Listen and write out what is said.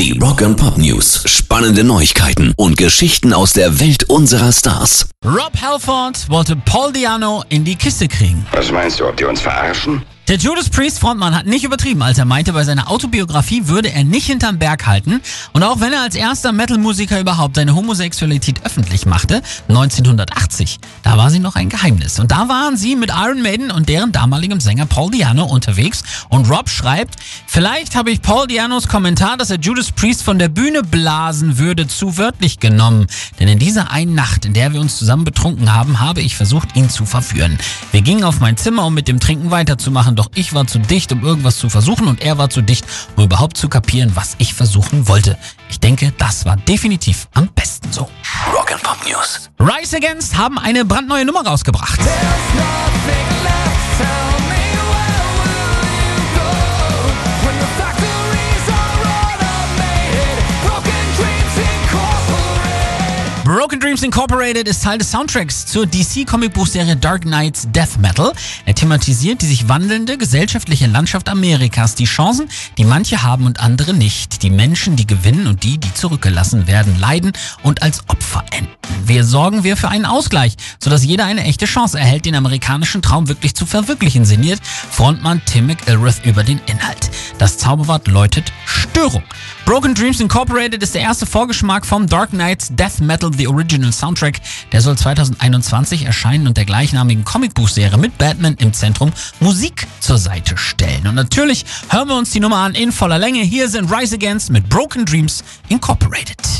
Die Rock and Pop News. Spannende Neuigkeiten und Geschichten aus der Welt unserer Stars. Rob Halford wollte Paul Diano in die Kiste kriegen. Was meinst du, ob die uns verarschen? Der Judas Priest Frontmann hat nicht übertrieben, als er meinte, bei seiner Autobiografie würde er nicht hinterm Berg halten. Und auch wenn er als erster Metal-Musiker überhaupt seine Homosexualität öffentlich machte, 1980, da war sie noch ein Geheimnis. Und da waren sie mit Iron Maiden und deren damaligem Sänger Paul Diano unterwegs. Und Rob schreibt, vielleicht habe ich Paul Dianos Kommentar, dass er Judas Priest von der Bühne blasen würde, zu wörtlich genommen. Denn in dieser einen Nacht, in der wir uns zusammen betrunken haben, habe ich versucht, ihn zu verführen. Wir gingen auf mein Zimmer, um mit dem Trinken weiterzumachen doch ich war zu dicht, um irgendwas zu versuchen und er war zu dicht, um überhaupt zu kapieren, was ich versuchen wollte. Ich denke, das war definitiv am besten so. Rock and Pop News. Rise Against haben eine brandneue Nummer rausgebracht. Broken Dreams Incorporated ist Teil des Soundtracks zur DC-Comicbuchserie Dark Knights Death Metal. Er thematisiert die sich wandelnde gesellschaftliche Landschaft Amerikas, die Chancen, die manche haben und andere nicht, die Menschen, die gewinnen und die, die zurückgelassen werden, leiden und als Opfer enden. Wir sorgen wir für einen Ausgleich, sodass jeder eine echte Chance erhält, den amerikanischen Traum wirklich zu verwirklichen, sinniert Frontmann Tim McIlrath über den Inhalt. Das Zauberwort läutet Störung. Broken Dreams Incorporated ist der erste Vorgeschmack vom Dark Knights Death Metal The Original Soundtrack. Der soll 2021 erscheinen und der gleichnamigen Comicbuchserie mit Batman im Zentrum Musik zur Seite stellen. Und natürlich hören wir uns die Nummer an in voller Länge. Hier sind Rise Against mit Broken Dreams Incorporated.